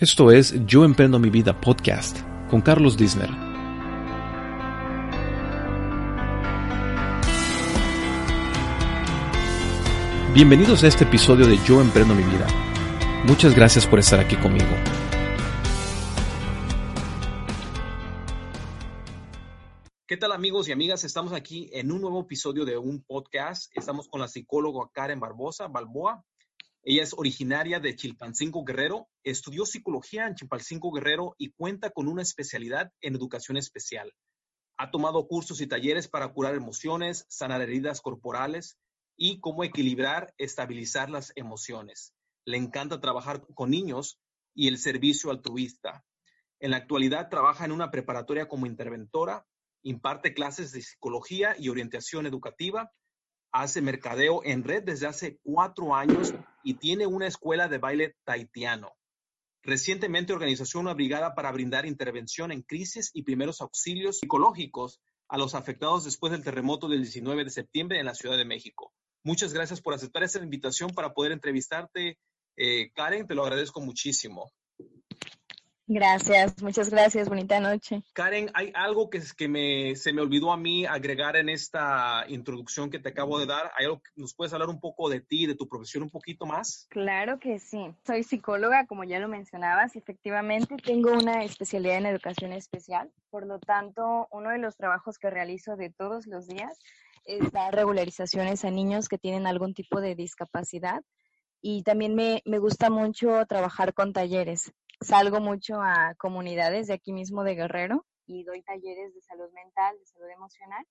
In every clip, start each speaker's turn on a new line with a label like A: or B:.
A: Esto es Yo Emprendo Mi Vida podcast con Carlos Disner. Bienvenidos a este episodio de Yo Emprendo Mi Vida. Muchas gracias por estar aquí conmigo. ¿Qué tal amigos y amigas? Estamos aquí en un nuevo episodio de un podcast. Estamos con la psicóloga Karen Barbosa, Balboa. Ella es originaria de Chilpancingo Guerrero, estudió psicología en Chilpancingo Guerrero y cuenta con una especialidad en educación especial. Ha tomado cursos y talleres para curar emociones, sanar heridas corporales y cómo equilibrar, estabilizar las emociones. Le encanta trabajar con niños y el servicio altruista. En la actualidad trabaja en una preparatoria como interventora, imparte clases de psicología y orientación educativa hace mercadeo en red desde hace cuatro años y tiene una escuela de baile taitiano. Recientemente organizó una brigada para brindar intervención en crisis y primeros auxilios psicológicos a los afectados después del terremoto del 19 de septiembre en la Ciudad de México. Muchas gracias por aceptar esta invitación para poder entrevistarte, eh, Karen. Te lo agradezco muchísimo.
B: Gracias, muchas gracias, bonita noche.
A: Karen, hay algo que, que me, se me olvidó a mí agregar en esta introducción que te acabo de dar. ¿Hay algo, ¿Nos puedes hablar un poco de ti, de tu profesión un poquito más?
B: Claro que sí. Soy psicóloga, como ya lo mencionabas, y efectivamente tengo una especialidad en educación especial. Por lo tanto, uno de los trabajos que realizo de todos los días es dar regularizaciones a niños que tienen algún tipo de discapacidad. Y también me, me gusta mucho trabajar con talleres salgo mucho a comunidades de aquí mismo de Guerrero y doy talleres de salud mental, de salud emocional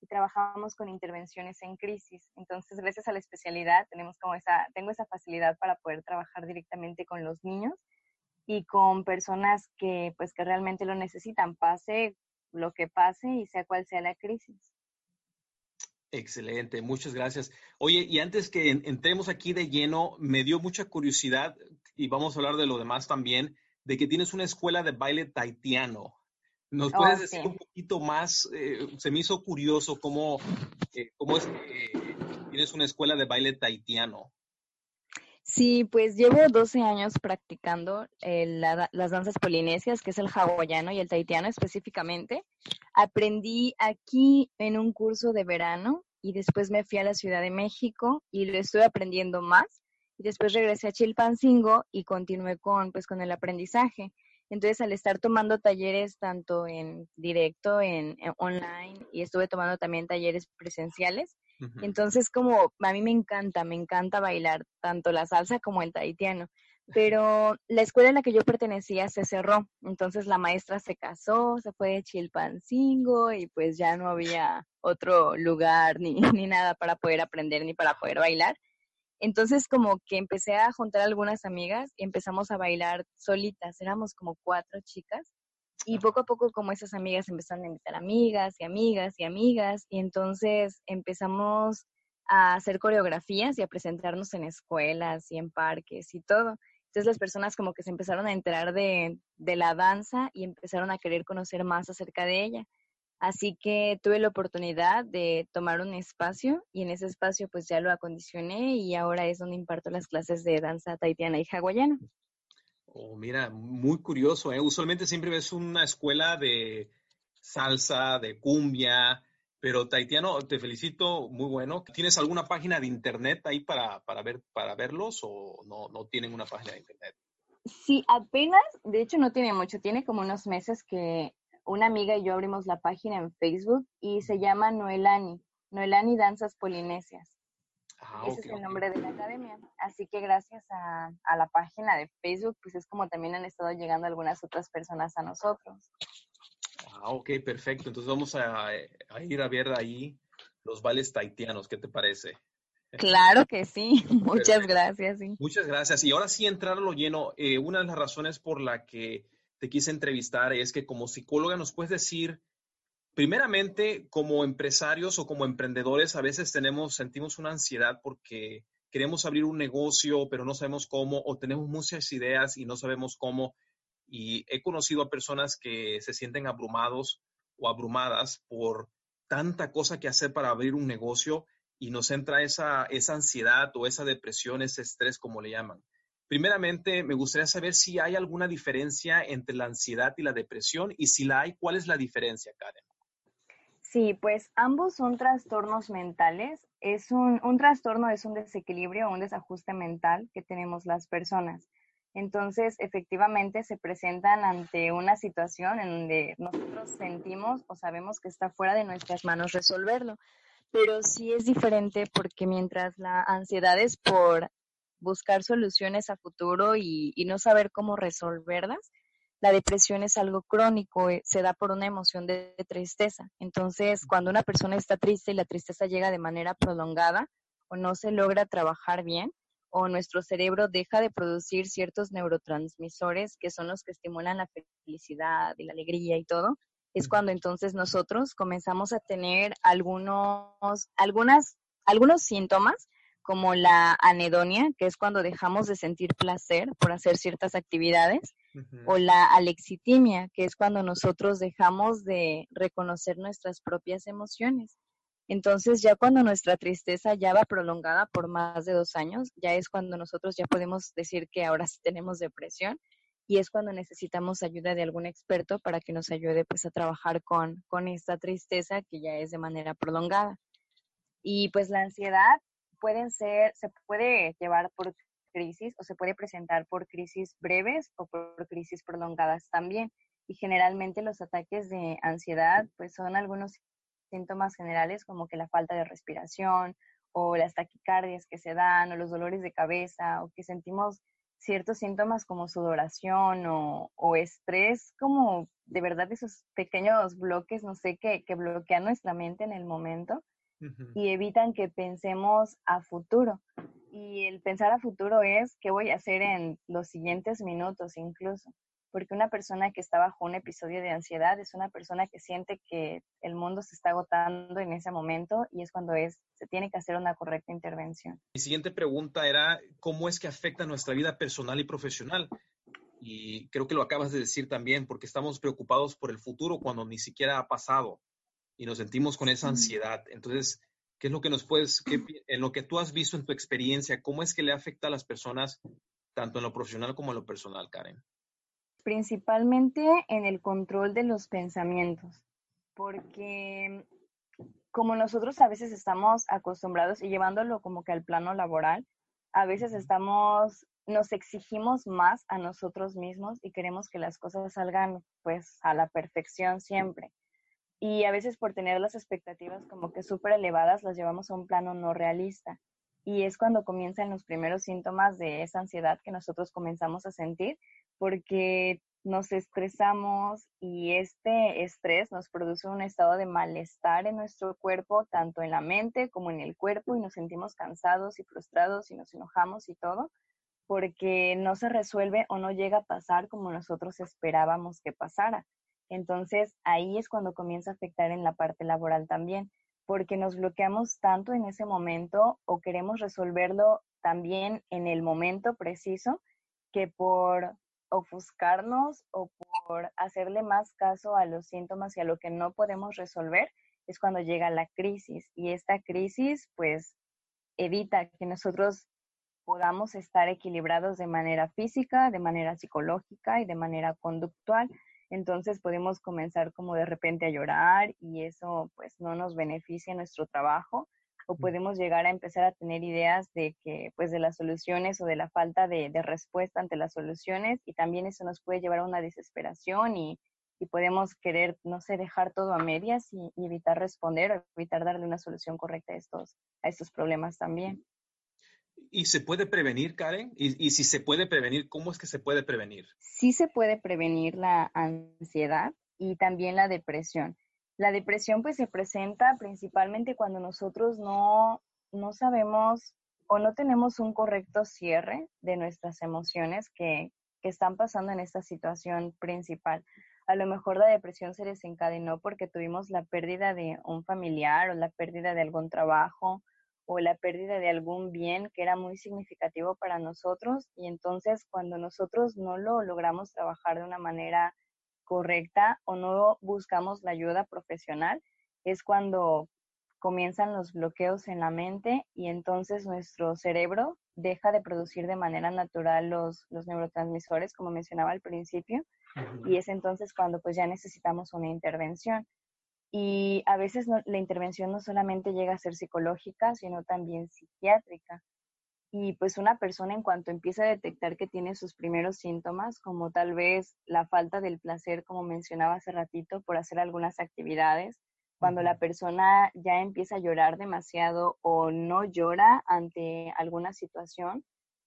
B: y trabajamos con intervenciones en crisis. Entonces, gracias a la especialidad, tenemos como esa, tengo esa facilidad para poder trabajar directamente con los niños y con personas que, pues, que realmente lo necesitan, pase lo que pase y sea cual sea la crisis.
A: Excelente, muchas gracias. Oye, y antes que entremos aquí de lleno, me dio mucha curiosidad y vamos a hablar de lo demás también, de que tienes una escuela de baile taitiano. ¿Nos puedes oh, decir un poquito más? Eh, se me hizo curioso cómo, eh, cómo es que tienes una escuela de baile taitiano.
B: Sí, pues llevo 12 años practicando las danzas polinesias, que es el hawaiano y el taitiano específicamente. Aprendí aquí en un curso de verano y después me fui a la Ciudad de México y lo estoy aprendiendo más después regresé a Chilpancingo y continué con, pues, con el aprendizaje. Entonces, al estar tomando talleres tanto en directo, en, online, y estuve tomando también talleres presenciales, entonces como a mí me encanta, me encanta bailar tanto la salsa como el tahitiano. Pero la escuela en la que yo pertenecía se cerró, entonces la maestra se casó, se fue de Chilpancingo y pues ya no había otro lugar ni, ni nada para poder aprender ni para poder bailar. Entonces como que empecé a juntar algunas amigas y empezamos a bailar solitas, éramos como cuatro chicas y poco a poco como esas amigas empezaron a invitar amigas y amigas y amigas y entonces empezamos a hacer coreografías y a presentarnos en escuelas y en parques y todo. Entonces las personas como que se empezaron a enterar de, de la danza y empezaron a querer conocer más acerca de ella. Así que tuve la oportunidad de tomar un espacio y en ese espacio pues ya lo acondicioné y ahora es donde imparto las clases de danza taitiana y hawaiana.
A: Oh, mira, muy curioso, ¿eh? Usualmente siempre ves una escuela de salsa, de cumbia, pero taitiano, te felicito, muy bueno. ¿Tienes alguna página de internet ahí para, para, ver, para verlos o no, no tienen una página de internet?
B: Sí, apenas, de hecho no tiene mucho, tiene como unos meses que una amiga y yo abrimos la página en Facebook y se llama Noelani, Noelani Danzas Polinesias. Ah, Ese es el nombre de la academia. Así que gracias a, la página de Facebook, pues es como también han estado llegando algunas otras personas a nosotros.
A: Ah, ok, perfecto. Entonces vamos a, ir a ver ahí los vales taitianos. ¿Qué te parece?
B: Claro que sí. Muchas gracias.
A: Muchas gracias. Y ahora sí, entrar a lo lleno. Eh, una de las razones por la que te quise entrevistar es que como psicóloga nos puedes decir, primeramente, como empresarios o como emprendedores, a veces tenemos, sentimos una ansiedad porque queremos abrir un negocio, pero no sabemos cómo, o tenemos muchas ideas y no sabemos cómo. Y he conocido a personas que se sienten abrumados o abrumadas por tanta cosa que hacer para abrir un negocio y nos entra esa, esa ansiedad o esa depresión, ese estrés, como le llaman. Primeramente, me gustaría saber si hay alguna diferencia entre la ansiedad y la depresión y si la hay, ¿cuál es la diferencia, Karen?
B: Sí, pues ambos son trastornos mentales. Es un, un trastorno es un desequilibrio o un desajuste mental que tenemos las personas. Entonces, efectivamente, se presentan ante una situación en donde nosotros sentimos o sabemos que está fuera de nuestras manos resolverlo. Pero sí es diferente porque mientras la ansiedad es por buscar soluciones a futuro y, no saber cómo resolverlas, la depresión es algo crónico, eh, se da por una emoción de, tristeza. Entonces, cuando una persona está triste y la tristeza llega de manera prolongada o no se logra trabajar bien, o nuestro cerebro deja de producir ciertos neurotransmisores que son los que estimulan la felicidad y la alegría y todo, es cuando entonces nosotros comenzamos a tener algunos, algunas, algunos síntomas como la anedonia, que es cuando dejamos de sentir placer por hacer ciertas actividades, o la alexitimia, que es cuando nosotros dejamos de reconocer nuestras propias emociones. Entonces, ya cuando nuestra tristeza ya va prolongada por más de dos años, ya es cuando nosotros ya podemos decir que ahora sí tenemos depresión y es cuando necesitamos ayuda de algún experto para que nos ayude pues a trabajar con, con esta tristeza que ya es de manera prolongada. Y pues la ansiedad pueden ser, se puede llevar por crisis o se puede presentar por crisis breves o por crisis prolongadas también. Y generalmente los ataques de ansiedad pues son algunos síntomas generales como que la falta de respiración o las taquicardias que se dan o los dolores de cabeza o que sentimos ciertos síntomas como sudoración o, o estrés, como de verdad esos pequeños bloques, no sé, que, que bloquean nuestra mente en el momento y evitan que pensemos a futuro. Y el pensar a futuro es qué voy a hacer en los siguientes minutos incluso porque una persona que está bajo un episodio de ansiedad es una persona que siente que el mundo se está agotando en ese momento y es cuando es, se tiene que hacer una correcta intervención.
A: Mi siguiente pregunta era, ¿cómo es que afecta nuestra vida personal y profesional? Y creo que lo acabas de decir también, porque estamos preocupados por el futuro cuando ni siquiera ha pasado y nos sentimos con esa ansiedad. Entonces, ¿qué es lo que nos puedes, en lo que tú has visto en tu experiencia, cómo es que le afecta a las personas, tanto en lo profesional como en lo personal, Karen?
B: principalmente en el control de los pensamientos, porque como nosotros a veces estamos acostumbrados y llevándolo como que al plano laboral, a veces estamos, nos exigimos más a nosotros mismos y queremos que las cosas salgan pues a la perfección siempre. Y a veces por tener las expectativas como que súper elevadas las llevamos a un plano no realista. Y es cuando comienzan los primeros síntomas de esa ansiedad que nosotros comenzamos a sentir, porque nos estresamos y este estrés nos produce un estado de malestar en nuestro cuerpo, tanto en la mente como en el cuerpo, y nos sentimos cansados y frustrados y nos enojamos y todo, porque no se resuelve o no llega a pasar como nosotros esperábamos que pasara. Entonces ahí es cuando comienza a afectar en la parte laboral también, porque nos bloqueamos tanto en ese momento o queremos resolverlo también en el momento preciso que por ofuscarnos o por hacerle más caso a los síntomas y a lo que no podemos resolver, es cuando llega la crisis. Y esta crisis, pues, evita que nosotros podamos estar equilibrados de manera física, de manera psicológica y de manera conductual. Entonces podemos comenzar como de repente a llorar y eso pues no nos beneficia en nuestro trabajo o podemos llegar a empezar a tener ideas de que, pues, de las soluciones o de la falta de, respuesta ante las soluciones y también eso nos puede llevar a una desesperación y, podemos querer, no sé, dejar todo a medias y, evitar responder o evitar darle una solución correcta a estos, a estos problemas también.
A: ¿Y se puede prevenir, Karen? ¿Y, y si se puede prevenir, cómo es que se puede prevenir?
B: Sí se puede prevenir la ansiedad y también la depresión. La depresión pues se presenta principalmente cuando nosotros no, no sabemos o no tenemos un correcto cierre de nuestras emociones que, que están pasando en esta situación principal. A lo mejor la depresión se desencadenó porque tuvimos la pérdida de un familiar o la pérdida de algún trabajo o la pérdida de algún bien que era muy significativo para nosotros y entonces cuando nosotros no lo logramos trabajar de una manera correcta o no buscamos la ayuda profesional, es cuando comienzan los bloqueos en la mente y entonces nuestro cerebro deja de producir de manera natural los, los neurotransmisores, como mencionaba al principio, y es entonces cuando pues ya necesitamos una intervención. Y a veces la intervención no solamente llega a ser psicológica, sino también psiquiátrica. Y pues una persona en cuanto empieza a detectar que tiene sus primeros síntomas, como tal vez la falta del placer, como mencionaba hace ratito, por hacer algunas actividades, cuando la persona ya empieza a llorar demasiado o no llora ante alguna situación,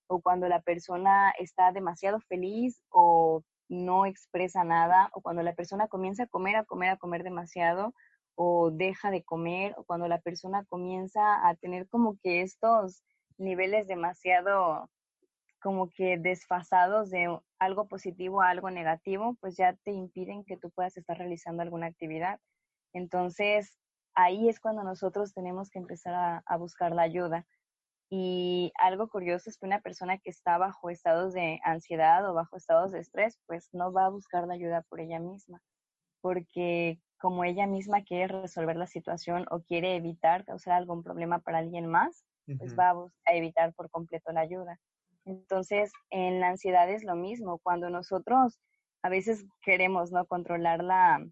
B: o cuando la persona está demasiado feliz o no expresa nada, o cuando la persona comienza a comer, a comer, a comer demasiado, o deja de comer, o cuando la persona comienza a tener como que estos niveles demasiado como que desfasados de algo positivo a algo negativo, pues ya te impiden que tú puedas estar realizando alguna actividad. Entonces, ahí es cuando nosotros tenemos que empezar a, a buscar la ayuda. Y algo curioso es que una persona que está bajo estados de ansiedad o bajo estados de estrés, pues no va a buscar la ayuda por ella misma, porque como ella misma quiere resolver la situación o quiere evitar causar algún problema para alguien más, pues va a, evitar por completo la ayuda. Entonces, en la ansiedad es lo mismo. Cuando nosotros a veces queremos no controlar la,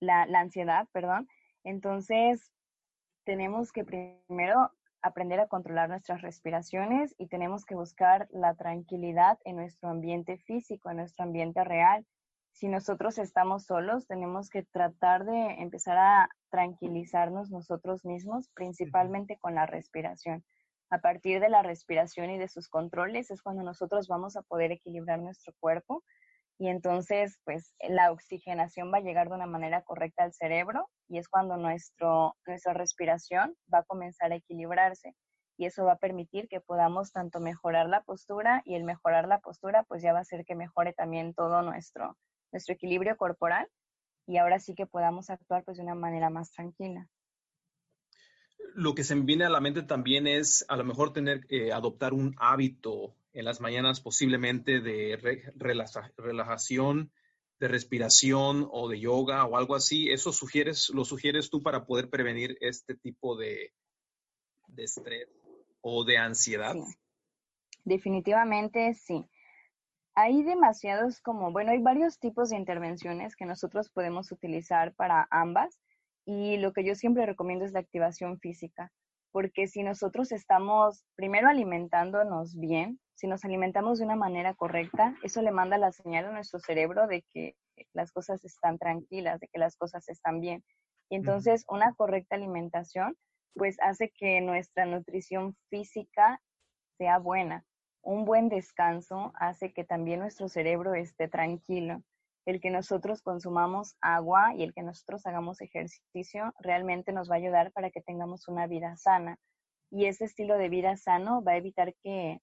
B: la, la ansiedad, perdón, entonces tenemos que primero aprender a controlar nuestras respiraciones y tenemos que buscar la tranquilidad en nuestro ambiente físico, en nuestro ambiente real. Si nosotros estamos solos, tenemos que tratar de empezar a tranquilizarnos nosotros mismos, principalmente con la respiración. A partir de la respiración y de sus controles es cuando nosotros vamos a poder equilibrar nuestro cuerpo y entonces pues la oxigenación va a llegar de una manera correcta al cerebro y es cuando nuestro, nuestra respiración va a comenzar a equilibrarse y eso va a permitir que podamos tanto mejorar la postura y el mejorar la postura pues ya va a hacer que mejore también todo nuestro, nuestro equilibrio corporal y ahora sí que podamos actuar pues de una manera más tranquila.
A: Lo que se me viene a la mente también es a lo mejor tener que adoptar un hábito en las mañanas posiblemente de relajación, de respiración o de yoga o algo así. ¿Eso sugieres, lo sugieres tú para poder prevenir este tipo de, de estrés o de ansiedad?
B: Definitivamente sí. Hay demasiados como, bueno, hay varios tipos de intervenciones que nosotros podemos utilizar para ambas y lo que yo siempre recomiendo es la activación física porque si nosotros estamos primero alimentándonos bien, si nos alimentamos de una manera correcta, eso le manda la señal a nuestro cerebro de que las cosas están tranquilas, de que las cosas están bien. Y entonces una correcta alimentación pues hace que nuestra nutrición física sea buena. Un buen descanso hace que también nuestro cerebro esté tranquilo el que nosotros consumamos agua y el que nosotros hagamos ejercicio realmente nos va a ayudar para que tengamos una vida sana. Y ese estilo de vida sano va a evitar que,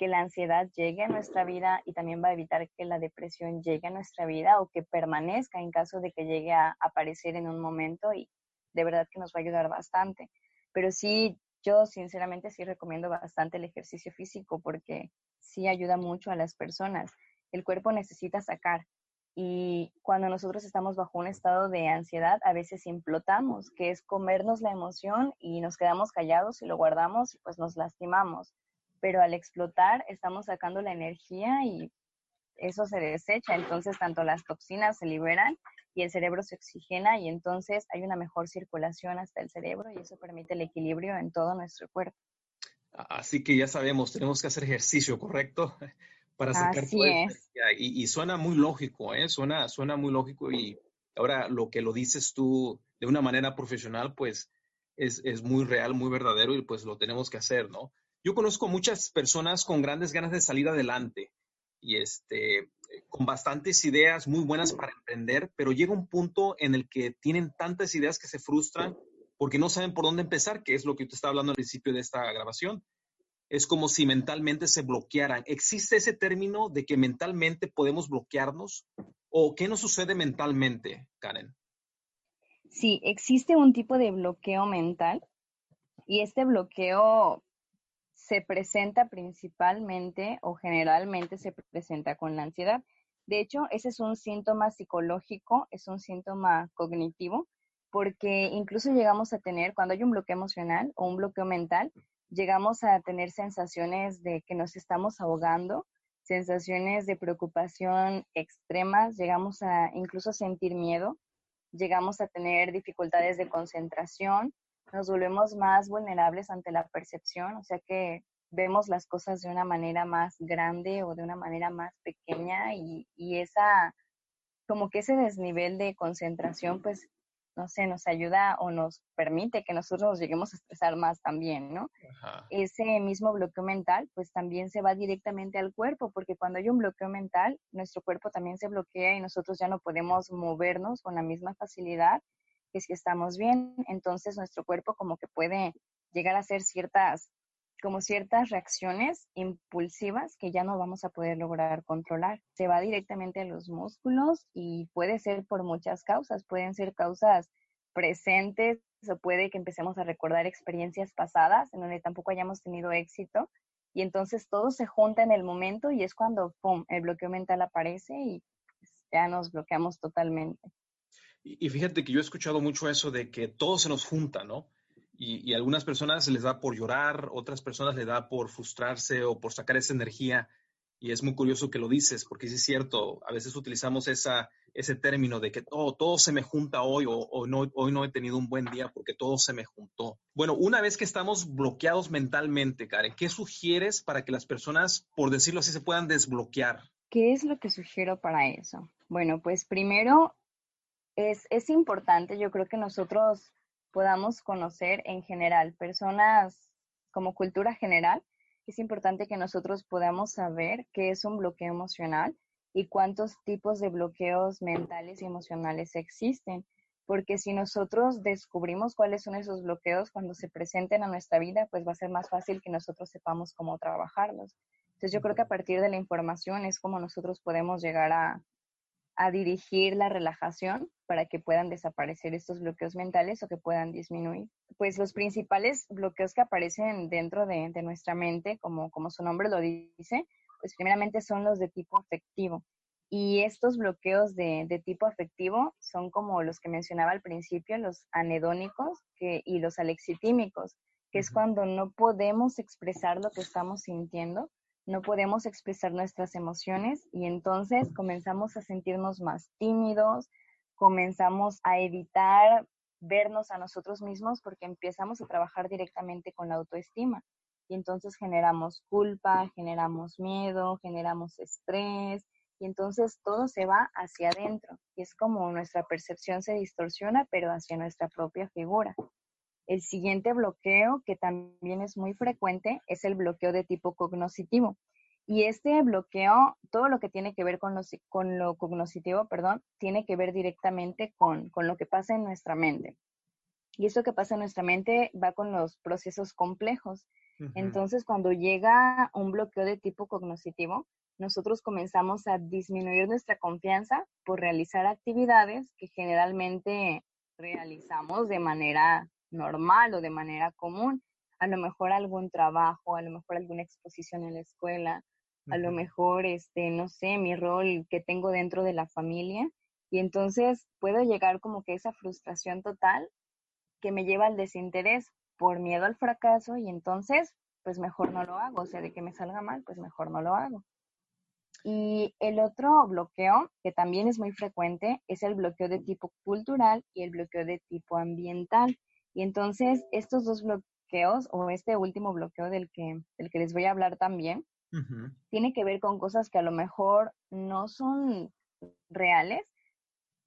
B: la ansiedad llegue a nuestra vida y también va a evitar que la depresión llegue a nuestra vida o que permanezca en caso de que llegue a aparecer en un momento y de verdad que nos va a ayudar bastante. Pero sí, yo sinceramente sí recomiendo bastante el ejercicio físico porque sí ayuda mucho a las personas. El cuerpo necesita sacar, y cuando nosotros estamos bajo un estado de ansiedad, a veces implotamos, que es comernos la emoción y nos quedamos callados y lo guardamos y pues nos lastimamos. Pero al explotar estamos sacando la energía y eso se desecha. Entonces tanto las toxinas se liberan y el cerebro se oxigena y entonces hay una mejor circulación hasta el cerebro y eso permite el equilibrio en todo nuestro cuerpo.
A: Así que ya sabemos, tenemos que hacer ejercicio, ¿correcto? para sacar
B: Así es.
A: Y, y, suena muy lógico, ¿eh? Suena, suena muy lógico y ahora lo que lo dices tú de una manera profesional, pues es, es, muy real, muy verdadero y pues lo tenemos que hacer, ¿no? Yo conozco muchas personas con grandes ganas de salir adelante y este, con bastantes ideas muy buenas para emprender, pero llega un punto en el que tienen tantas ideas que se frustran porque no saben por dónde empezar, que es lo que usted estaba hablando al principio de esta grabación es como si mentalmente se bloquearan. ¿Existe ese término de que mentalmente podemos bloquearnos? ¿O qué nos sucede mentalmente, Karen?
B: Sí, existe un tipo de bloqueo mental y este bloqueo se presenta principalmente o generalmente se presenta con la ansiedad. De hecho, ese es un síntoma psicológico, es un síntoma cognitivo porque incluso llegamos a tener, cuando hay un bloqueo emocional o un bloqueo mental, llegamos a tener sensaciones de que nos estamos ahogando, sensaciones de preocupación extremas, llegamos a incluso sentir miedo, llegamos a tener dificultades de concentración, nos volvemos más vulnerables ante la percepción, o sea que vemos las cosas de una manera más grande o de una manera más pequeña y, y esa, como que ese desnivel de concentración, pues no sé, nos ayuda o nos permite que nosotros nos lleguemos a estresar más también, ¿no? Ese mismo bloqueo mental, pues también se va directamente al cuerpo, porque cuando hay un bloqueo mental, nuestro cuerpo también se bloquea y nosotros ya no podemos movernos con la misma facilidad que si estamos bien. Entonces nuestro cuerpo como que puede llegar a hacer ciertas como ciertas reacciones impulsivas que ya no vamos a poder lograr controlar. Se va directamente a los músculos y puede ser por muchas causas. Pueden ser causas presentes o puede que empecemos a recordar experiencias pasadas en donde tampoco hayamos tenido éxito y entonces todo se junta en el momento y es cuando ¡pum! el bloqueo mental aparece y pues, ya nos bloqueamos totalmente.
A: Y, y fíjate que yo he escuchado mucho eso de que todo se nos junta, ¿no? Y, y, algunas personas les da por llorar, otras personas les da por frustrarse o por sacar esa energía. Y es muy curioso que lo dices, porque sí es cierto, a veces utilizamos esa, ese término de que todo, todo se me junta hoy o, hoy no he tenido un buen día porque todo se me juntó. Bueno, una vez que estamos bloqueados mentalmente, Karen, ¿qué sugieres para que las personas, por decirlo así, se puedan desbloquear?
B: ¿Qué es lo que sugiero para eso? Bueno, pues primero es, importante, yo creo que nosotros podamos conocer en general, personas como cultura general, es importante que nosotros podamos saber qué es un bloqueo emocional y cuántos tipos de bloqueos mentales y emocionales existen. Porque si nosotros descubrimos cuáles son esos bloqueos cuando se presenten a nuestra vida, pues va a ser más fácil que nosotros sepamos cómo trabajarlos. Entonces yo creo que a partir de la información es como nosotros podemos llegar a, a dirigir la relajación para que puedan desaparecer estos bloqueos mentales o que puedan disminuir. Pues los principales bloqueos que aparecen dentro de, nuestra mente, como, como su nombre lo dice, pues primeramente son los de tipo afectivo. Y estos bloqueos de, de, tipo afectivo son como los que mencionaba al principio, los anedónicos que, y los alexitímicos, que es cuando no podemos expresar lo que estamos sintiendo no podemos expresar nuestras emociones y entonces comenzamos a sentirnos más tímidos, comenzamos a evitar vernos a nosotros mismos porque empezamos a trabajar directamente con la autoestima. Y entonces generamos culpa, generamos miedo, generamos estrés, y entonces todo se va hacia adentro. Y es como nuestra percepción se distorsiona, pero hacia nuestra propia figura. El siguiente bloqueo, que también es muy frecuente, es el bloqueo de tipo cognoscitivo. Y este bloqueo, todo lo que tiene que ver con lo, con lo cognoscitivo, perdón, tiene que ver directamente con, con lo que pasa en nuestra mente. Y eso que pasa en nuestra mente va con los procesos complejos. Entonces, cuando llega un bloqueo de tipo cognoscitivo, nosotros comenzamos a disminuir nuestra confianza por realizar actividades que generalmente realizamos de manera normal o de manera común. A lo mejor algún trabajo, a lo mejor alguna exposición en la escuela, a lo mejor, este, no sé, mi rol que tengo dentro de la familia. Y entonces puedo llegar como que esa frustración total que me lleva al desinterés por miedo al fracaso y entonces, pues mejor no lo hago. O sea, de que me salga mal, pues mejor no lo hago. Y el otro bloqueo, que también es muy frecuente, es el bloqueo de tipo cultural y el bloqueo de tipo ambiental. Y entonces estos dos bloqueos, o este último bloqueo del que, del que les voy a hablar también, tiene que ver con cosas que a lo mejor no son reales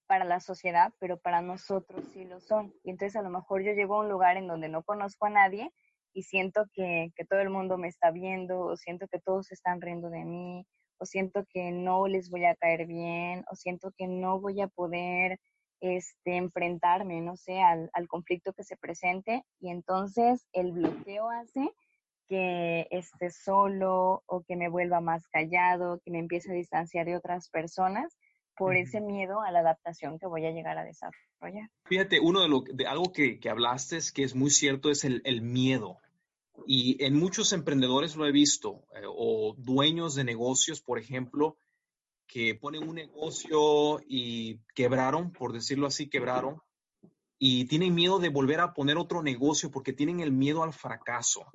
B: para la sociedad, pero para nosotros sí lo son. Y entonces a lo mejor yo llego a un lugar en donde no conozco a nadie y siento que, que todo el mundo me está viendo, o siento que todos están riendo de mí, o siento que no les voy a caer bien, o siento que no voy a poder este, enfrentarme, no sé, al, al conflicto que se presente. Y entonces el bloqueo hace que esté solo o que me vuelva más callado, que me empiece a distanciar de otras personas por ese miedo a la adaptación que voy a llegar a desarrollar.
A: Fíjate, uno de, lo, de algo que, que hablaste es que es muy cierto es el, el miedo. Y en muchos emprendedores lo he visto, eh, o dueños de negocios, por ejemplo, que ponen un negocio y quebraron, por decirlo así, quebraron, y tienen miedo de volver a poner otro negocio porque tienen el miedo al fracaso.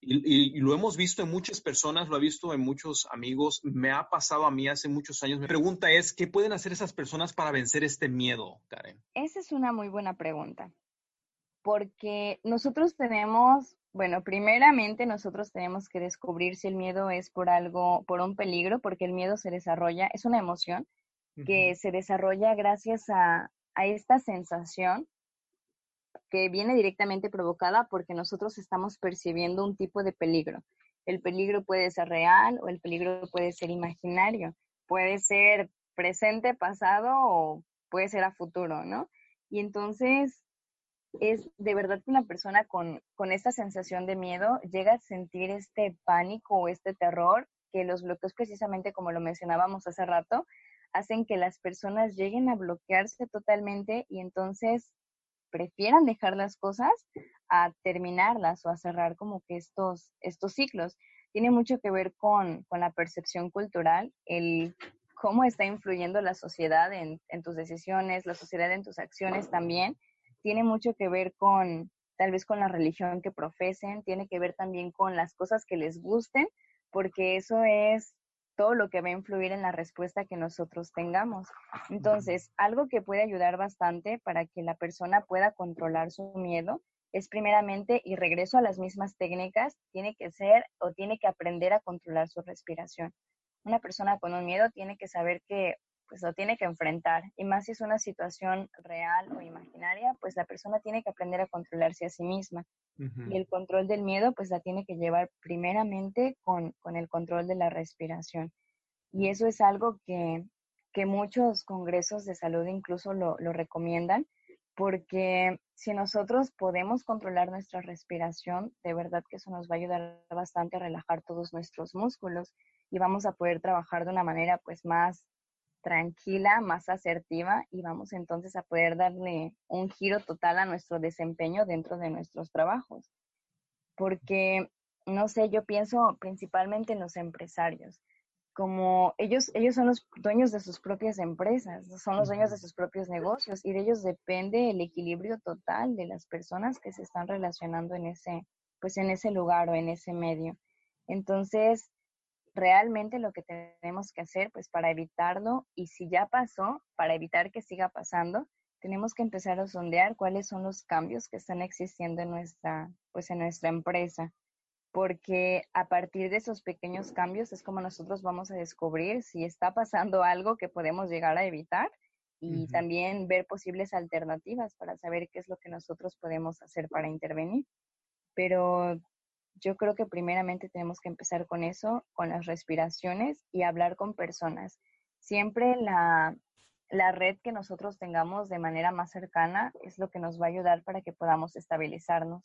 A: Y, lo hemos visto en muchas personas, lo he visto en muchos amigos, me ha pasado a mí hace muchos años. Mi pregunta es, ¿qué pueden hacer esas personas para vencer este miedo, Karen?
B: Esa es una muy buena pregunta, porque nosotros tenemos, bueno, primeramente nosotros tenemos que descubrir si el miedo es por algo, por un peligro, porque el miedo se desarrolla, es una emoción que se desarrolla gracias a, a esta sensación que viene directamente provocada porque nosotros estamos percibiendo un tipo de peligro. El peligro puede ser real o el peligro puede ser imaginario, puede ser presente, pasado o puede ser a futuro, ¿no? Y entonces es de verdad que una persona con, con esta sensación de miedo llega a sentir este pánico o este terror que los bloqueos precisamente como lo mencionábamos hace rato hacen que las personas lleguen a bloquearse totalmente y entonces prefieran dejar las cosas a terminarlas o a cerrar como que estos, estos ciclos. Tiene mucho que ver con, la percepción cultural, el cómo está influyendo la sociedad en, en, tus decisiones, la sociedad en tus acciones también. Tiene mucho que ver con tal vez con la religión que profesen, tiene que ver también con las cosas que les gusten, porque eso es todo lo que va a influir en la respuesta que nosotros tengamos. Entonces, algo que puede ayudar bastante para que la persona pueda controlar su miedo es primeramente, y regreso a las mismas técnicas, tiene que ser o tiene que aprender a controlar su respiración. Una persona con un miedo tiene que saber que pues lo tiene que enfrentar. Y más si es una situación real o imaginaria, pues la persona tiene que aprender a controlarse a sí misma. Y el control del miedo, pues la tiene que llevar primeramente con, con el control de la respiración. Y eso es algo que, que muchos congresos de salud incluso lo, lo recomiendan, porque si nosotros podemos controlar nuestra respiración, de verdad que eso nos va a ayudar bastante a relajar todos nuestros músculos y vamos a poder trabajar de una manera pues más tranquila, más asertiva y vamos entonces a poder darle un giro total a nuestro desempeño dentro de nuestros trabajos. Porque, no sé, yo pienso principalmente en los empresarios, como ellos, ellos son los dueños de sus propias empresas, son los dueños de sus propios negocios y de ellos depende el equilibrio total de las personas que se están relacionando en ese, pues en ese lugar o en ese medio. Entonces, realmente lo que tenemos que hacer, pues para evitarlo, y si ya pasó, para evitar que siga pasando, tenemos que empezar a sondear cuáles son los cambios que están existiendo en nuestra, pues en nuestra empresa, porque a partir de esos pequeños cambios es como nosotros vamos a descubrir si está pasando algo que podemos llegar a evitar y también ver posibles alternativas para saber qué es lo que nosotros podemos hacer para intervenir. Pero yo creo que primeramente tenemos que empezar con eso, con las respiraciones y hablar con personas. Siempre la, la red que nosotros tengamos de manera más cercana es lo que nos va a ayudar para que podamos estabilizarnos.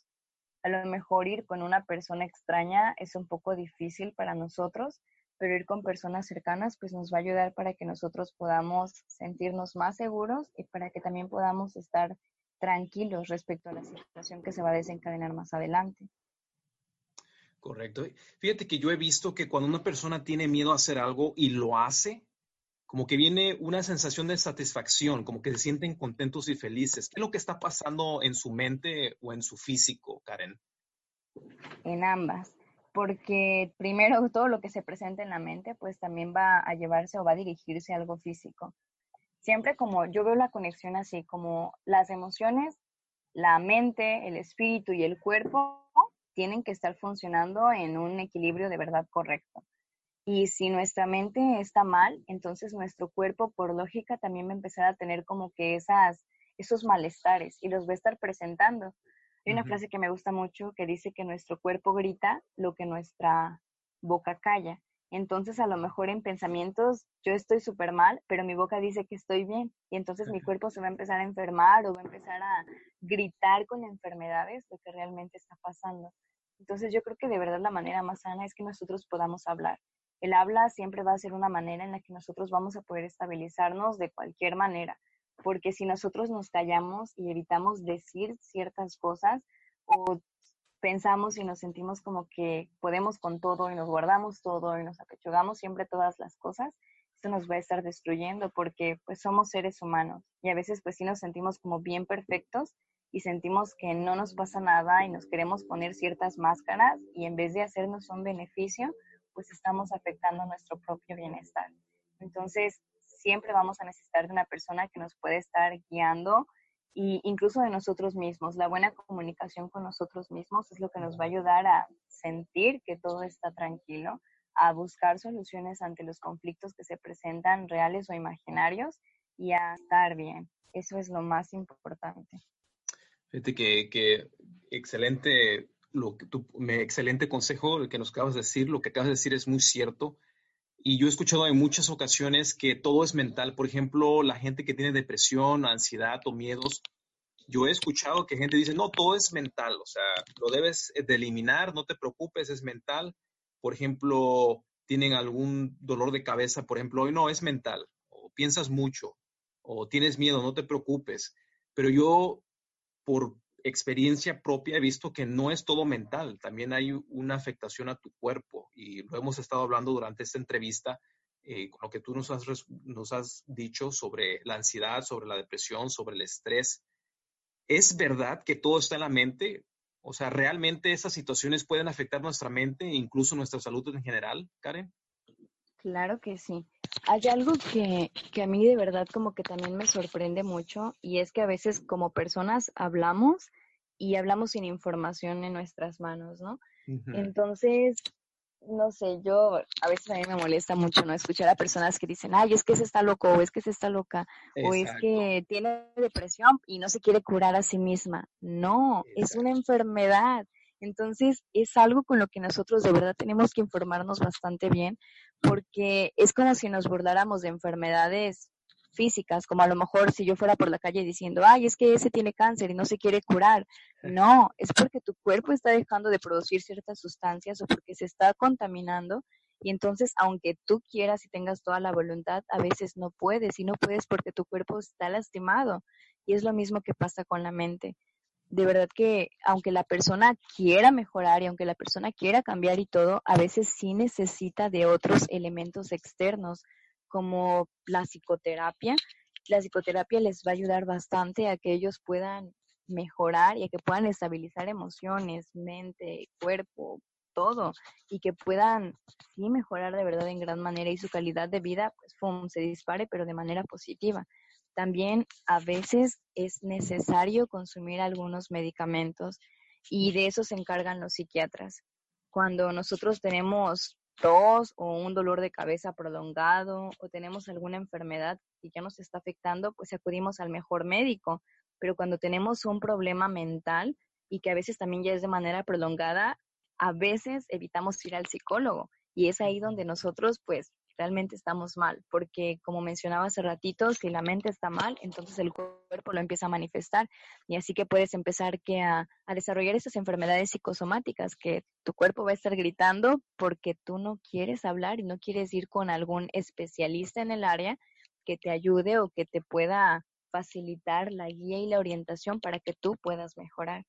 B: A lo mejor ir con una persona extraña es un poco difícil para nosotros, pero ir con personas cercanas pues nos va a ayudar para que nosotros podamos sentirnos más seguros y para que también podamos estar tranquilos respecto a la situación que se va a desencadenar más adelante.
A: Correcto. Fíjate que yo he visto que cuando una persona tiene miedo a hacer algo y lo hace, como que viene una sensación de satisfacción, como que se sienten contentos y felices. ¿Qué es lo que está pasando en su mente o en su físico, Karen?
B: En ambas, porque primero todo lo que se presenta en la mente, pues también va a llevarse o va a dirigirse a algo físico. Siempre como yo veo la conexión así, como las emociones, la mente, el espíritu y el cuerpo tienen que estar funcionando en un equilibrio de verdad correcto. Y si nuestra mente está mal, entonces nuestro cuerpo, por lógica, también va a empezar a tener como que esas, esos malestares y los va a estar presentando. Hay una frase que me gusta mucho que dice que nuestro cuerpo grita lo que nuestra boca calla. Entonces, a lo mejor en pensamientos yo estoy súper mal, pero mi boca dice que estoy bien. Y entonces mi cuerpo se va a empezar a enfermar o va a empezar a gritar con enfermedades lo que realmente está pasando. Entonces, yo creo que de verdad la manera más sana es que nosotros podamos hablar. El habla siempre va a ser una manera en la que nosotros vamos a poder estabilizarnos de cualquier manera. Porque si nosotros nos callamos y evitamos decir ciertas cosas o pensamos y nos sentimos como que podemos con todo y nos guardamos todo y nos apechugamos siempre todas las cosas, esto nos va a estar destruyendo porque pues somos seres humanos y a veces pues sí nos sentimos como bien perfectos y sentimos que no nos pasa nada y nos queremos poner ciertas máscaras y en vez de hacernos un beneficio, pues estamos afectando nuestro propio bienestar. Entonces, siempre vamos a necesitar de una persona que nos puede estar guiando e incluso de nosotros mismos. La buena comunicación con nosotros mismos es lo que nos va a ayudar a sentir que todo está tranquilo, a buscar soluciones ante los conflictos que se presentan, reales o imaginarios, y a estar bien. Eso es lo más importante.
A: Fíjate que, que excelente, lo que tú, excelente consejo el que nos acabas de decir. Lo que acabas de decir es muy cierto. Y yo he escuchado en muchas ocasiones que todo es mental. Por ejemplo, la gente que tiene depresión, ansiedad o miedos, yo he escuchado que gente dice, no, todo es mental, o sea, lo debes de eliminar, no te preocupes, es mental por ejemplo, tienen algún dolor de cabeza, por ejemplo, hoy no, es mental, o piensas mucho, o tienes miedo, no te preocupes. Pero yo, por experiencia propia, he visto que no es todo mental, también hay una afectación a tu cuerpo, y lo hemos estado hablando durante esta entrevista, eh, con lo que tú nos has, nos has dicho sobre la ansiedad, sobre la depresión, sobre el estrés. ¿Es verdad que todo está en la mente? O sea, ¿realmente esas situaciones pueden afectar nuestra mente e incluso nuestra salud en general, Karen?
B: Claro que sí. Hay algo que, que, a mí de verdad como que también me sorprende mucho y es que a veces como personas hablamos y hablamos sin información en nuestras manos, ¿no? Entonces, no sé, yo a veces a mí me molesta mucho no escuchar a personas que dicen, ay, es que se está loco, o es que se está loca, o es que tiene depresión y no se quiere curar a sí misma. No, es una enfermedad. Entonces, es algo con lo que nosotros de verdad tenemos que informarnos bastante bien, porque es como si nos burláramos de enfermedades físicas, como a lo mejor si yo fuera por la calle diciendo, ay, es que ese tiene cáncer y no se quiere curar. No, es porque tu cuerpo está dejando de producir ciertas sustancias o porque se está contaminando y entonces aunque tú quieras y tengas toda la voluntad, a veces no puedes y no puedes porque tu cuerpo está lastimado. Y es lo mismo que pasa con la mente. De verdad que aunque la persona quiera mejorar y aunque la persona quiera cambiar y todo, a veces sí necesita de otros elementos externos como la psicoterapia. La psicoterapia les va a ayudar bastante a que ellos puedan mejorar y a que puedan estabilizar emociones, mente, cuerpo, todo, y que puedan sí mejorar de verdad en gran manera y su calidad de vida, pues, se dispare, pero de manera positiva. También a veces es necesario consumir algunos medicamentos y de eso se encargan los psiquiatras. Cuando nosotros tenemos tos o un dolor de cabeza prolongado o tenemos alguna enfermedad que ya nos está afectando, pues acudimos al mejor médico. Pero cuando tenemos un problema mental y que a veces también ya es de manera prolongada, a veces evitamos ir al psicólogo y es ahí donde nosotros pues realmente estamos mal, porque como mencionaba hace ratito, si la mente está mal, entonces el cuerpo lo empieza a manifestar y así que puedes empezar que a, a desarrollar esas enfermedades psicosomáticas que tu cuerpo va a estar gritando porque tú no quieres hablar y no quieres ir con algún especialista en el área que te ayude o que te pueda facilitar la guía y la orientación para que tú puedas mejorar.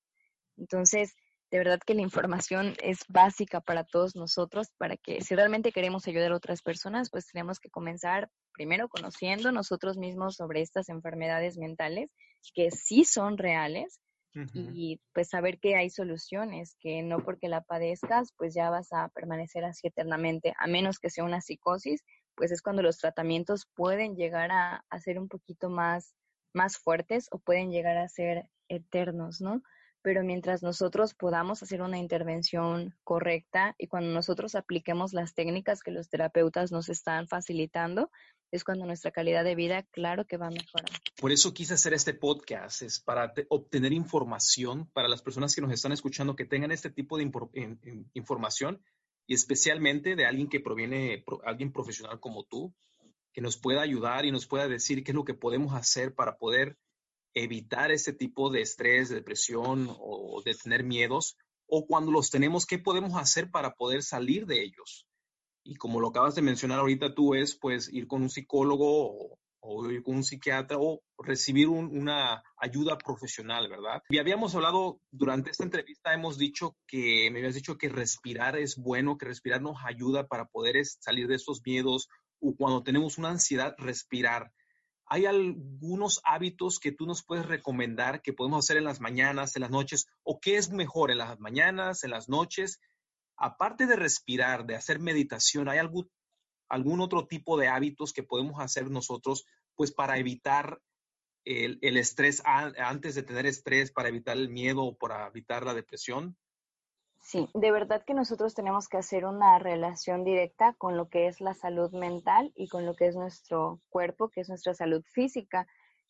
B: Entonces, de verdad que la información es básica para todos nosotros, para que si realmente queremos ayudar a otras personas, pues tenemos que comenzar primero conociendo nosotros mismos sobre estas enfermedades mentales que sí son reales y pues saber que hay soluciones, que no porque la padezcas, pues ya vas a permanecer así eternamente, a menos que sea una psicosis, pues es cuando los tratamientos pueden llegar a, a ser un poquito más, más fuertes o pueden llegar a ser eternos, ¿no? Pero mientras nosotros podamos hacer una intervención correcta y cuando nosotros apliquemos las técnicas que los terapeutas nos están facilitando, es cuando nuestra calidad de vida, claro que va a mejorar.
A: Por eso quise hacer este podcast, es para obtener información para las personas que nos están escuchando, que tengan este tipo de información y especialmente de alguien que proviene, alguien profesional como tú, que nos pueda ayudar y nos pueda decir qué es lo que podemos hacer para poder evitar ese tipo de estrés, de depresión o de tener miedos, o cuando los tenemos, ¿qué podemos hacer para poder salir de ellos? Y como lo acabas de mencionar ahorita tú, es pues ir con un psicólogo o, ir con un psiquiatra o recibir una ayuda profesional, ¿verdad? Y habíamos hablado durante esta entrevista, hemos dicho que, me habías dicho que respirar es bueno, que respirar nos ayuda para poder salir de esos miedos o cuando tenemos una ansiedad, respirar. ¿Hay algunos hábitos que tú nos puedes recomendar que podemos hacer en las mañanas, en las noches? ¿O qué es mejor en las mañanas, en las noches? Aparte de respirar, de hacer meditación, ¿hay algún, otro tipo de hábitos que podemos hacer nosotros pues para evitar el estrés antes de tener estrés, para evitar el miedo o para evitar la depresión?
B: Sí, de verdad que nosotros tenemos que hacer una relación directa con lo que es la salud mental y con lo que es nuestro cuerpo, que es nuestra salud física.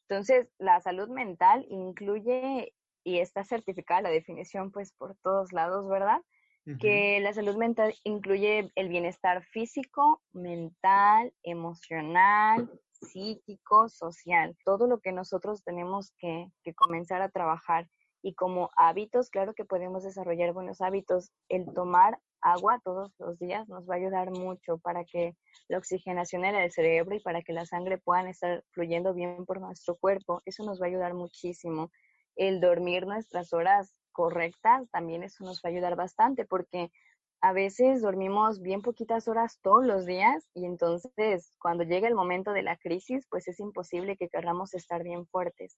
B: Entonces, la salud mental incluye, y está certificada la definición pues por todos lados, ¿verdad? Que la salud mental incluye el bienestar físico, mental, emocional, psíquico, social, todo lo que nosotros tenemos que, que comenzar a trabajar y como hábitos, claro que podemos desarrollar buenos hábitos. El tomar agua todos los días nos va a ayudar mucho para que la oxigenación en el cerebro y para que la sangre puedan estar fluyendo bien por nuestro cuerpo. Eso nos va a ayudar muchísimo. El dormir nuestras horas correctas también eso nos va a ayudar bastante porque a veces dormimos bien poquitas horas todos los días y entonces cuando llega el momento de la crisis, pues es imposible que queramos estar bien fuertes.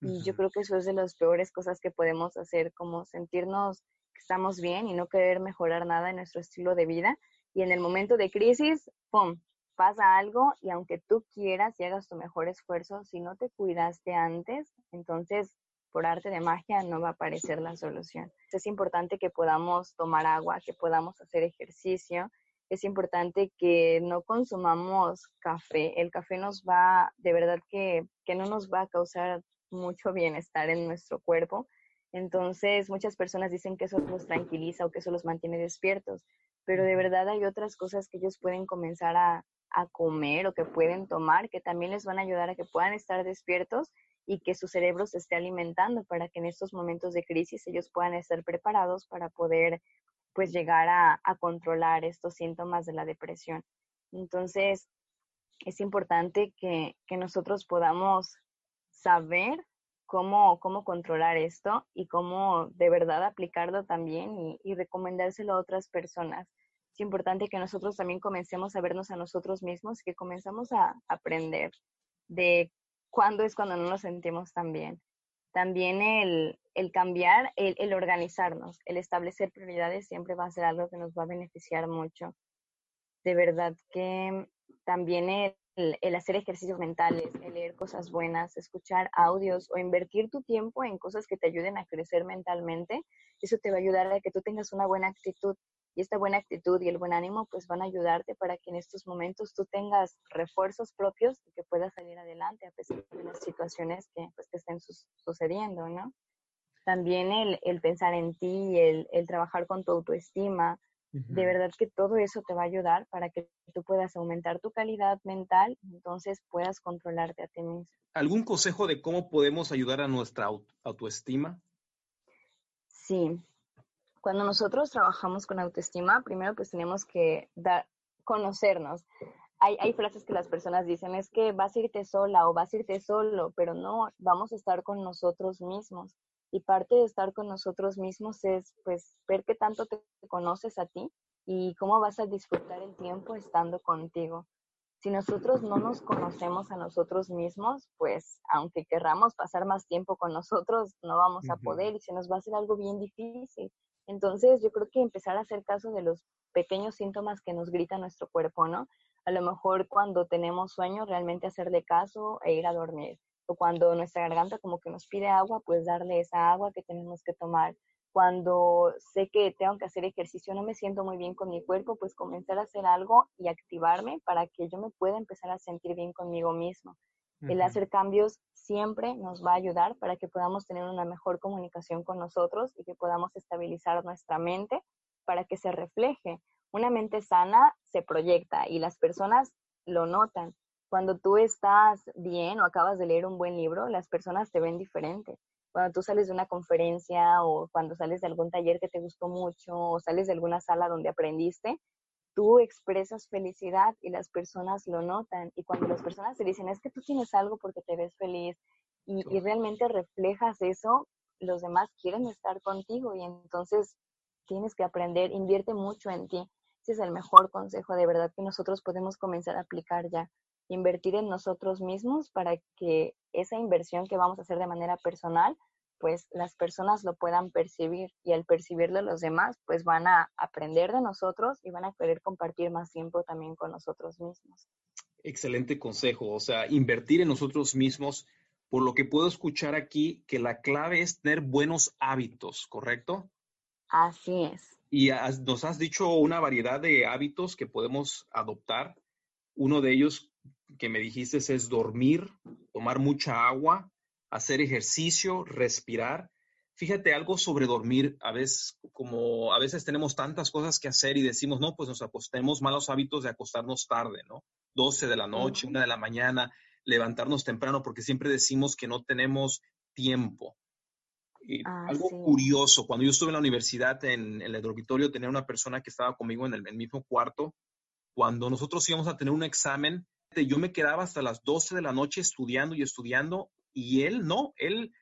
B: Y yo creo que eso es de las peores cosas que podemos hacer, como sentirnos que estamos bien y no querer mejorar nada en nuestro estilo de vida. Y en el momento de crisis, ¡pum! pasa algo y aunque tú quieras y hagas tu mejor esfuerzo, si no te cuidaste antes, entonces por arte de magia no va a aparecer la solución. Es importante que podamos tomar agua, que podamos hacer ejercicio. Es importante que no consumamos café. El café nos va, de verdad que, que no nos va a causar mucho bienestar en nuestro cuerpo. Entonces, muchas personas dicen que eso los tranquiliza o que eso los mantiene despiertos, pero de verdad hay otras cosas que ellos pueden comenzar a, comer o que pueden tomar que también les van a ayudar a que puedan estar despiertos y que su cerebro se esté alimentando para que en estos momentos de crisis ellos puedan estar preparados para poder pues llegar a, a controlar estos síntomas de la depresión. Entonces, es importante que, que nosotros podamos saber cómo, cómo controlar esto y cómo de verdad aplicarlo también y, y recomendárselo a otras personas. Es importante que nosotros también comencemos a vernos a nosotros mismos, que comenzamos a aprender de cuándo es cuando no nos sentimos tan bien. También el, el cambiar, el, el, organizarnos, el establecer prioridades siempre va a ser algo que nos va a beneficiar mucho. De verdad que también el, el, hacer ejercicios mentales, el leer cosas buenas, escuchar audios o invertir tu tiempo en cosas que te ayuden a crecer mentalmente, eso te va a ayudar a que tú tengas una buena actitud. Y esta buena actitud y el buen ánimo pues van a ayudarte para que en estos momentos tú tengas refuerzos propios y que puedas salir adelante a pesar de las situaciones que, pues, estén sucediendo, ¿no? También el, el pensar en ti, el, el trabajar con tu autoestima, de verdad que todo eso te va a ayudar para que tú puedas aumentar tu calidad mental, entonces puedas controlarte a ti mismo.
A: ¿Algún consejo de cómo podemos ayudar a nuestra autoestima?
B: Sí. Cuando nosotros trabajamos con autoestima, primero pues tenemos que dar, conocernos. Hay, hay, frases que las personas dicen, es que vas a irte sola o vas a irte solo, pero no, vamos a estar con nosotros mismos. Y parte de estar con nosotros mismos es pues ver qué tanto te conoces a ti y cómo vas a disfrutar el tiempo estando contigo. Si nosotros no nos conocemos a nosotros mismos, pues aunque querramos pasar más tiempo con nosotros, no vamos a poder y se nos va a hacer algo bien difícil. Entonces yo creo que empezar a hacer caso de los pequeños síntomas que nos grita nuestro cuerpo, ¿no? A lo mejor cuando tenemos sueño, realmente hacerle caso e ir a dormir o cuando nuestra garganta como que nos pide agua, pues darle esa agua que tenemos que tomar. Cuando sé que tengo que hacer ejercicio, no me siento muy bien con mi cuerpo, pues comenzar a hacer algo y activarme para que yo me pueda empezar a sentir bien conmigo mismo. El hacer cambios siempre nos va a ayudar para que podamos tener una mejor comunicación con nosotros y que podamos estabilizar nuestra mente para que se refleje. Una mente sana se proyecta y las personas lo notan cuando tú estás bien o acabas de leer un buen libro, las personas te ven diferente. Cuando tú sales de una conferencia o cuando sales de algún taller que te gustó mucho o sales de alguna sala donde aprendiste, tú expresas felicidad y las personas lo notan. Y cuando las personas te dicen, es que tú tienes algo porque te ves feliz y, y realmente reflejas eso, los demás quieren estar contigo y entonces tienes que aprender, invierte mucho en ti Este es el mejor consejo de verdad que nosotros podemos comenzar a aplicar ya. Invertir en nosotros mismos para que esa inversión que vamos a hacer de manera personal, pues las personas lo puedan percibir y al percibirlo los demás, pues van a aprender de nosotros y van a querer compartir más tiempo también con nosotros mismos.
A: Excelente consejo, o sea, invertir en nosotros mismos, por lo que puedo escuchar aquí, que la clave es tener buenos hábitos, ¿correcto?
B: Así es.
A: Y nos has dicho una variedad de hábitos que podemos adoptar. Uno de ellos que me dijiste es dormir, tomar mucha agua, hacer ejercicio, respirar. Fíjate algo sobre dormir. A veces, como a veces tenemos tantas cosas que hacer y decimos, no, pues nos acostemos malos hábitos de acostarnos tarde, ¿no? 12 de la noche, una de la mañana, levantarnos temprano, porque siempre decimos que no tenemos tiempo. Ah, algo curioso, cuando yo estuve en la universidad, en, el dormitorio, tenía una persona que estaba conmigo en el, mismo cuarto. Cuando nosotros íbamos a tener un examen, yo me quedaba hasta las 12 de la noche estudiando y estudiando, y él no, él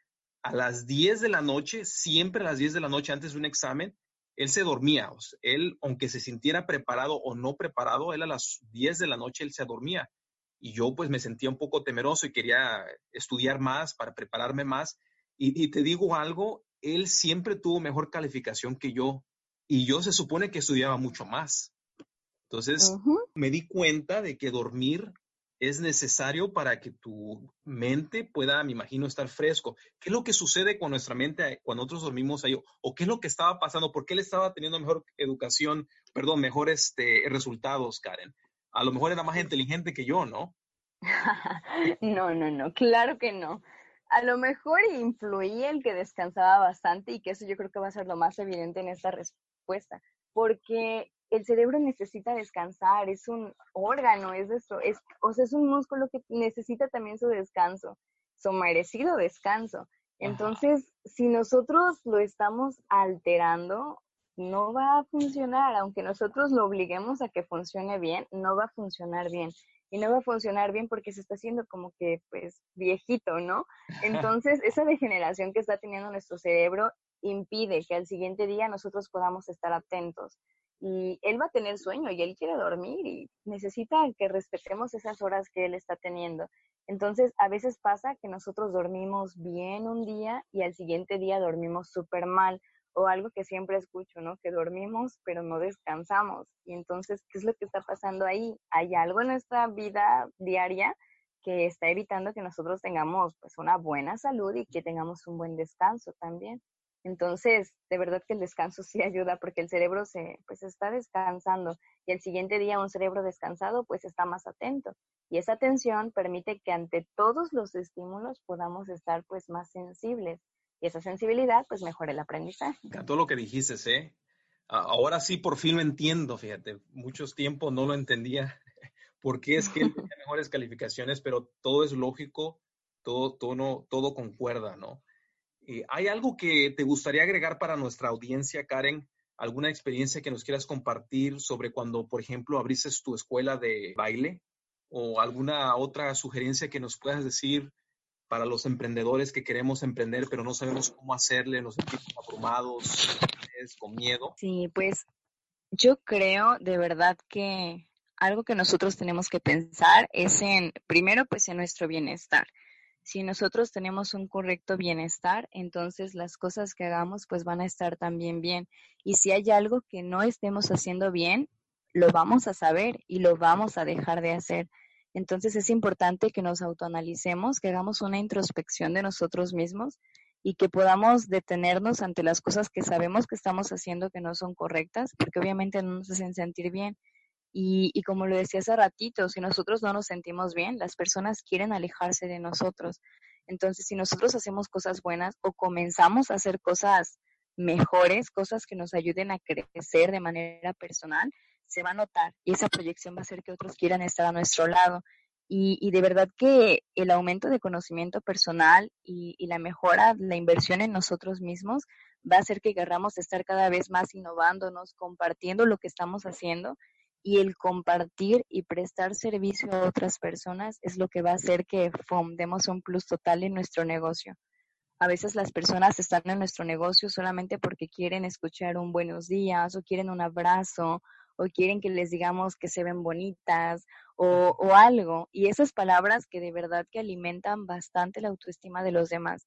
A: a las 10 de la noche, siempre a las 10 de la noche antes de un examen, él se dormía. él, aunque se sintiera preparado o no preparado, él a las 10 de la noche él se dormía. Y yo pues me sentía un poco temeroso y quería estudiar más para prepararme más. Y, te digo algo, él siempre tuvo mejor calificación que yo y yo se supone que estudiaba mucho más. Entonces me di cuenta de que dormir es necesario para que tu mente pueda, me imagino, estar fresco. ¿Qué es lo que sucede con nuestra mente cuando nosotros dormimos ahí? ¿O qué es lo que estaba pasando? ¿Por qué él estaba teniendo mejor educación, perdón, mejores este, resultados, Karen? A lo mejor era más inteligente que yo, ¿no?
B: no, no, no, claro que no a lo mejor influía el que descansaba bastante y que eso yo creo que va a ser lo más evidente en esta respuesta, porque el cerebro necesita descansar, es un órgano, es eso, es, o sea, es un músculo que necesita también su descanso, su merecido descanso. Entonces, si nosotros lo estamos alterando, no va a funcionar, aunque nosotros lo obliguemos a que funcione bien, no va a funcionar bien y no va a funcionar bien porque se está haciendo como que pues viejito, ¿no? Entonces, esa degeneración que está teniendo nuestro cerebro impide que al siguiente día nosotros podamos estar atentos. Y él va a tener sueño y él quiere dormir y necesita que respetemos esas horas que él está teniendo. Entonces, a veces pasa que nosotros dormimos bien un día y al siguiente día dormimos súper mal o algo que siempre escucho, ¿no? Que dormimos pero no descansamos. Y entonces, ¿qué es lo que está pasando ahí? Hay algo en nuestra vida diaria que está evitando que nosotros tengamos pues una buena salud y que tengamos un buen descanso también. Entonces, de verdad que el descanso sí ayuda porque el cerebro se pues está descansando y el siguiente día un cerebro descansado pues está más atento y esa atención permite que ante todos los estímulos podamos estar pues más sensibles y esa sensibilidad pues mejora el aprendizaje.
A: Todo lo que dijiste, ¿eh? Ahora sí por fin lo entiendo, fíjate, muchos tiempos no lo entendía por qué es que él tenía mejores calificaciones, pero todo es lógico, todo, todo, no, todo concuerda, ¿no? ¿Hay algo que te gustaría agregar para nuestra audiencia, Karen? ¿Alguna experiencia que nos quieras compartir sobre cuando, por ejemplo, abriste tu escuela de baile? ¿O alguna otra sugerencia que nos puedas decir para los emprendedores que queremos emprender, pero no sabemos cómo hacerle, nos sentimos abrumados, con miedo?
B: Sí, pues yo creo de verdad que algo que nosotros tenemos que pensar es en, primero, pues en nuestro bienestar. Si nosotros tenemos un correcto bienestar, entonces las cosas que hagamos pues van a estar también bien. Y si hay algo que no estemos haciendo bien, lo vamos a saber y lo vamos a dejar de hacer. Entonces es importante que nos autoanalicemos, que hagamos una introspección de nosotros mismos y que podamos detenernos ante las cosas que sabemos que estamos haciendo que no son correctas, porque obviamente no nos hacen sentir bien. Y, y, como lo decía hace ratito, si nosotros no nos sentimos bien, las personas quieren alejarse de nosotros. Entonces, si nosotros hacemos cosas buenas o comenzamos a hacer cosas mejores, cosas que nos ayuden a crecer de manera personal, se va a notar y esa proyección va a hacer que otros quieran estar a nuestro lado. Y, de verdad que el aumento de conocimiento personal y, la mejora, la inversión en nosotros mismos va a hacer que querramos estar cada vez más innovándonos, compartiendo lo que estamos haciendo y el compartir y prestar servicio a otras personas es lo que va a hacer que demos un plus total en nuestro negocio. A veces las personas están en nuestro negocio solamente porque quieren escuchar un buenos días o quieren un abrazo o quieren que les digamos que se ven bonitas o, o algo. Y esas palabras que de verdad que alimentan bastante la autoestima de los demás.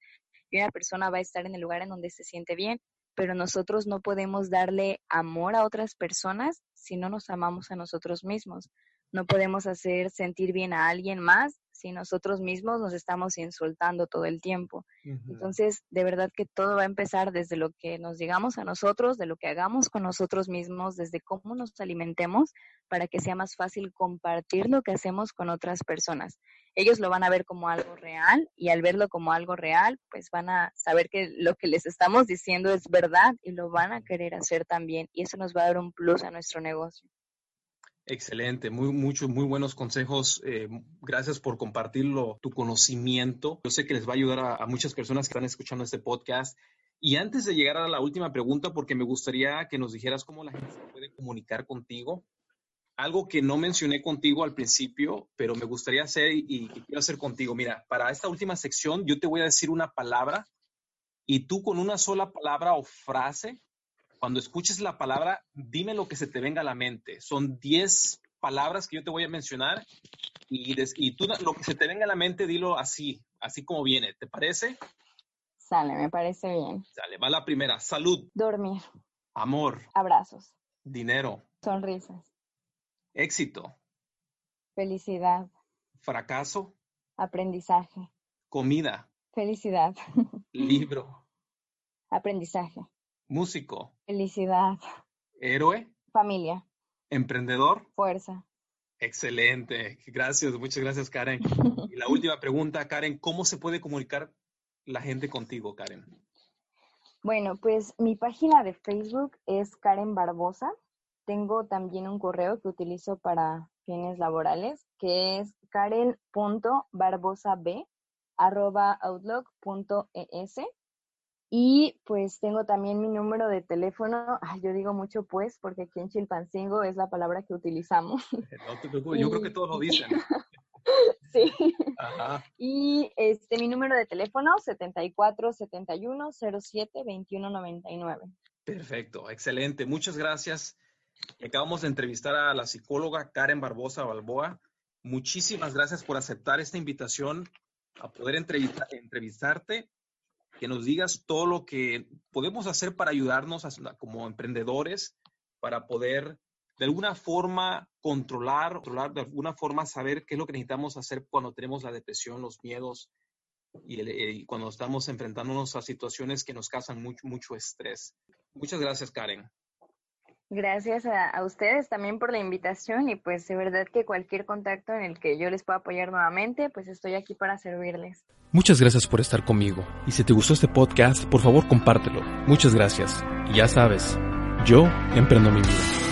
B: Y una persona va a estar en el lugar en donde se siente bien, pero nosotros no podemos darle amor a otras personas si no nos amamos a nosotros mismos. No podemos hacer sentir bien a alguien más si nosotros mismos nos estamos insultando todo el tiempo. Entonces, de verdad que todo va a empezar desde lo que nos digamos a nosotros, de lo que hagamos con nosotros mismos, desde cómo nos alimentemos, para que sea más fácil compartir lo que hacemos con otras personas. Ellos lo van a ver como algo real y al verlo como algo real, pues van a saber que lo que les estamos diciendo es verdad y lo van a querer hacer también. Y eso nos va a dar un plus a nuestro negocio.
A: Excelente, muy, muchos, muy buenos consejos. Eh, gracias por compartirlo, tu conocimiento. Yo sé que les va a ayudar a, muchas personas que están escuchando este podcast. Y antes de llegar a la última pregunta, porque me gustaría que nos dijeras cómo la gente se puede comunicar contigo, algo que no mencioné contigo al principio, pero me gustaría hacer y que quiero hacer contigo. Mira, para esta última sección yo te voy a decir una palabra y tú con una sola palabra o frase cuando escuches la palabra, dime lo que se te venga a la mente. Son 10 palabras que yo te voy a mencionar y, y tú lo que se te venga a la mente, dilo así, así como viene. ¿Te parece?
B: Sale, me parece bien.
A: Sale, va la primera. Salud.
B: Dormir.
A: Amor.
B: Abrazos.
A: Dinero.
B: Sonrisas.
A: Éxito.
B: Felicidad.
A: Fracaso.
B: Aprendizaje.
A: Comida.
B: Felicidad.
A: Libro.
B: Aprendizaje.
A: Músico.
B: Felicidad.
A: Héroe.
B: Familia.
A: Emprendedor.
B: Fuerza.
A: Excelente. Gracias, muchas gracias, Karen. Y la última pregunta, Karen, ¿cómo se puede comunicar la gente contigo, Karen?
B: Bueno, pues mi página de Facebook es Karen Barbosa. Tengo también un correo que utilizo para fines laborales, que es karen.barbosab.outlook.es. Y pues tengo también mi número de teléfono. yo digo mucho pues, porque aquí en Chilpancingo es la palabra que utilizamos.
A: No te preocupes, yo creo que todos lo dicen.
B: sí. Y este, mi número de teléfono, 74 71 07 21 99.
A: Perfecto, excelente. Muchas gracias. Acabamos de entrevistar a la psicóloga Karen Barbosa Balboa. Muchísimas gracias por aceptar esta invitación a poder entrevistarte que nos digas todo lo que podemos hacer para ayudarnos como emprendedores, para poder de alguna forma controlar, controlar, de alguna forma saber qué es lo que necesitamos hacer cuando tenemos la depresión, los miedos y, eh, cuando estamos enfrentándonos a situaciones que nos causan mucho, mucho estrés. Muchas gracias, Karen.
B: Gracias a, ustedes también por la invitación y pues de verdad que cualquier contacto en el que yo les pueda apoyar nuevamente, pues estoy aquí para servirles.
C: Muchas gracias por estar conmigo y si te gustó este podcast, por favor compártelo. Muchas gracias. Y ya sabes, yo emprendo mi vida.